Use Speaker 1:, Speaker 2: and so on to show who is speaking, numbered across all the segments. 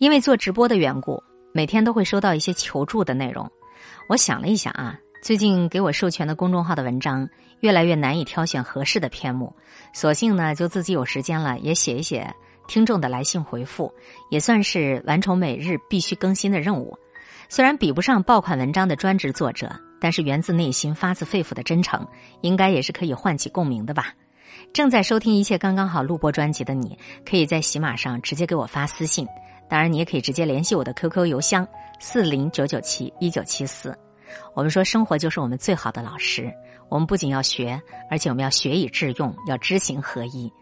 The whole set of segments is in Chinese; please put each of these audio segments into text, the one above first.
Speaker 1: 因为做直播的缘故，每天都会收到一些求助的内容。我想了一想啊，最近给我授权的公众号的文章越来越难以挑选合适的篇目，索性呢就自己有时间了也写一写听众的来信回复，也算是完成每日必须更新的任务。虽然比不上爆款文章的专职作者，但是源自内心、发自肺腑的真诚，应该也是可以唤起共鸣的吧。正在收听一切刚刚好录播专辑的你，可以在喜马上直接给我发私信。当然，你也可以直接联系我的 QQ 邮箱四零九九七一九七四。我们说，生活就是我们最好的老师。我们不仅要学，而且我们要学以致用，要知行合一。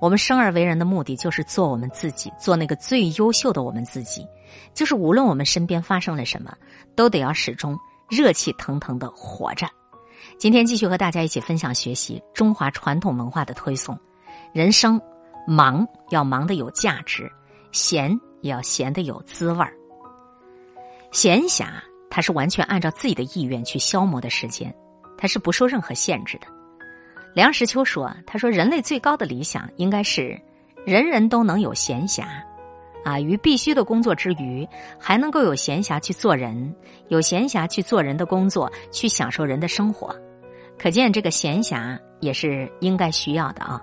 Speaker 1: 我们生而为人的目的，就是做我们自己，做那个最优秀的我们自己。就是无论我们身边发生了什么，都得要始终热气腾腾的活着。今天继续和大家一起分享学习中华传统文化的推送。人生忙要忙得有价值，闲。也要闲得有滋味儿。闲暇，它是完全按照自己的意愿去消磨的时间，它是不受任何限制的。梁实秋说：“他说，人类最高的理想应该是人人都能有闲暇，啊，于必须的工作之余，还能够有闲暇去做人，有闲暇去做人的工作，去享受人的生活。可见，这个闲暇也是应该需要的啊。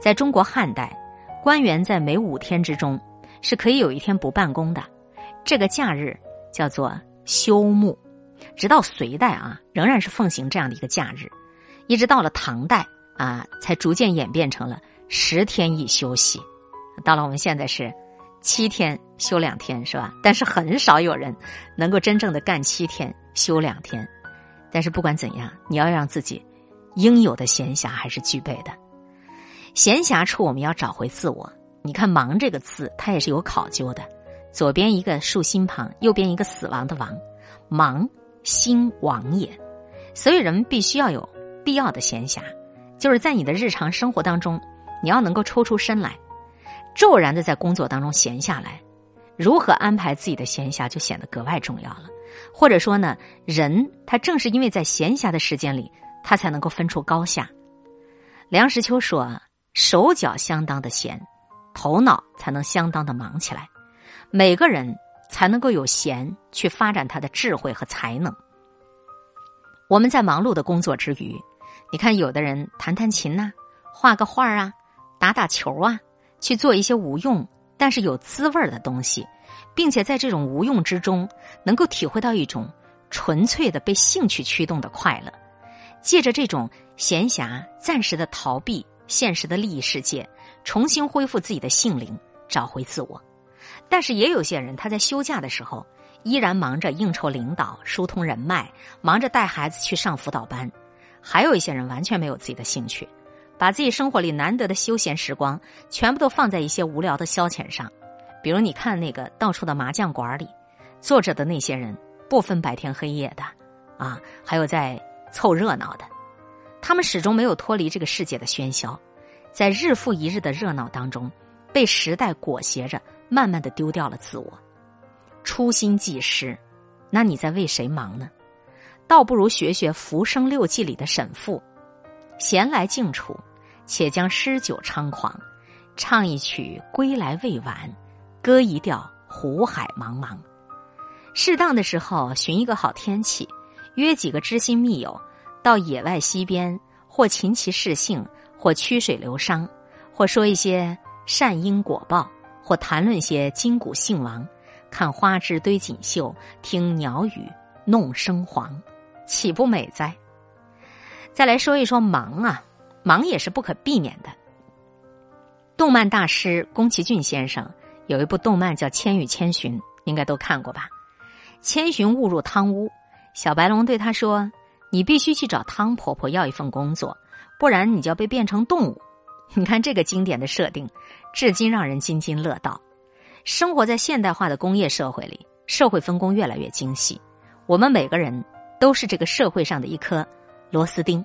Speaker 1: 在中国汉代，官员在每五天之中。”是可以有一天不办公的，这个假日叫做休沐。直到隋代啊，仍然是奉行这样的一个假日，一直到了唐代啊，才逐渐演变成了十天一休息。到了我们现在是七天休两天，是吧？但是很少有人能够真正的干七天休两天。但是不管怎样，你要让自己应有的闲暇还是具备的。闲暇处，我们要找回自我。你看“忙”这个字，它也是有考究的。左边一个竖心旁，右边一个死亡的“亡”，忙心亡也。所以人们必须要有必要的闲暇，就是在你的日常生活当中，你要能够抽出身来，骤然的在工作当中闲下来。如何安排自己的闲暇，就显得格外重要了。或者说呢，人他正是因为在闲暇的时间里，他才能够分出高下。梁实秋说：“手脚相当的闲。”头脑才能相当的忙起来，每个人才能够有闲去发展他的智慧和才能。我们在忙碌的工作之余，你看，有的人弹弹琴呐，画个画啊，打打球啊，去做一些无用但是有滋味的东西，并且在这种无用之中，能够体会到一种纯粹的被兴趣驱动的快乐。借着这种闲暇，暂时的逃避现实的利益世界。重新恢复自己的性灵，找回自我。但是也有些人，他在休假的时候依然忙着应酬领导、疏通人脉，忙着带孩子去上辅导班。还有一些人完全没有自己的兴趣，把自己生活里难得的休闲时光全部都放在一些无聊的消遣上。比如你看那个到处的麻将馆里坐着的那些人，不分白天黑夜的啊，还有在凑热闹的，他们始终没有脱离这个世界的喧嚣。在日复一日的热闹当中，被时代裹挟着，慢慢的丢掉了自我，初心即失。那你在为谁忙呢？倒不如学学《浮生六记》里的沈复：“闲来静处，且将诗酒猖狂，唱一曲归来未晚，歌一调湖海茫茫。”适当的时候，寻一个好天气，约几个知心密友，到野外溪边，或琴棋试兴。或曲水流觞，或说一些善因果报，或谈论些今古兴亡，看花枝堆锦绣，听鸟语弄声黄，岂不美哉？再来说一说忙啊，忙也是不可避免的。动漫大师宫崎骏先生有一部动漫叫《千与千寻》，应该都看过吧？千寻误入汤屋，小白龙对他说：“你必须去找汤婆婆要一份工作。”不然你就要被变成动物。你看这个经典的设定，至今让人津津乐道。生活在现代化的工业社会里，社会分工越来越精细，我们每个人都是这个社会上的一颗螺丝钉。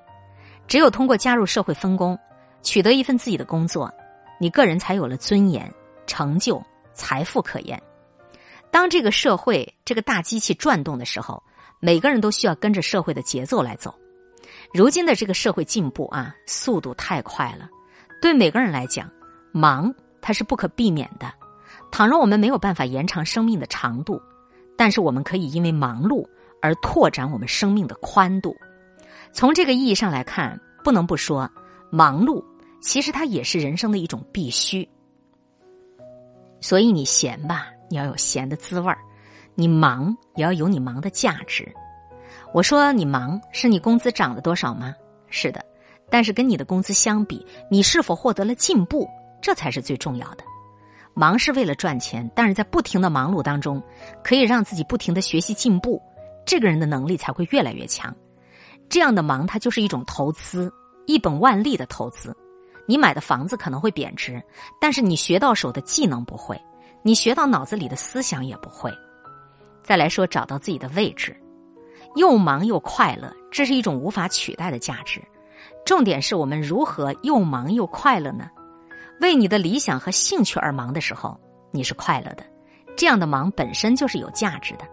Speaker 1: 只有通过加入社会分工，取得一份自己的工作，你个人才有了尊严、成就、财富可言。当这个社会这个大机器转动的时候，每个人都需要跟着社会的节奏来走。如今的这个社会进步啊，速度太快了，对每个人来讲，忙它是不可避免的。倘若我们没有办法延长生命的长度，但是我们可以因为忙碌而拓展我们生命的宽度。从这个意义上来看，不能不说，忙碌其实它也是人生的一种必须。所以你闲吧，你要有闲的滋味儿；你忙也要有你忙的价值。我说你忙，是你工资涨了多少吗？是的，但是跟你的工资相比，你是否获得了进步，这才是最重要的。忙是为了赚钱，但是在不停的忙碌当中，可以让自己不停的学习进步，这个人的能力才会越来越强。这样的忙，它就是一种投资，一本万利的投资。你买的房子可能会贬值，但是你学到手的技能不会，你学到脑子里的思想也不会。再来说，找到自己的位置，又忙又快乐，这是一种无法取代的价值。重点是我们如何又忙又快乐呢？为你的理想和兴趣而忙的时候，你是快乐的，这样的忙本身就是有价值的。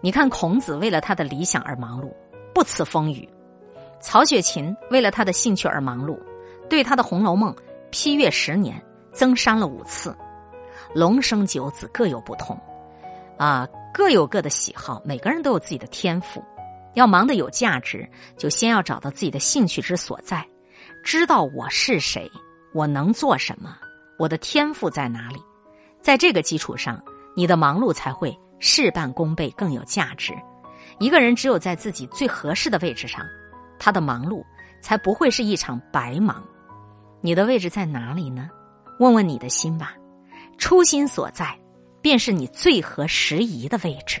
Speaker 1: 你看，孔子为了他的理想而忙碌，不辞风雨；曹雪芹为了他的兴趣而忙碌。对他的《红楼梦》批阅十年，增删了五次。龙生九子各有不同，啊，各有各的喜好，每个人都有自己的天赋。要忙得有价值，就先要找到自己的兴趣之所在，知道我是谁，我能做什么，我的天赋在哪里。在这个基础上，你的忙碌才会事半功倍，更有价值。一个人只有在自己最合适的位置上，他的忙碌才不会是一场白忙。你的位置在哪里呢？问问你的心吧，初心所在，便是你最合时宜的位置。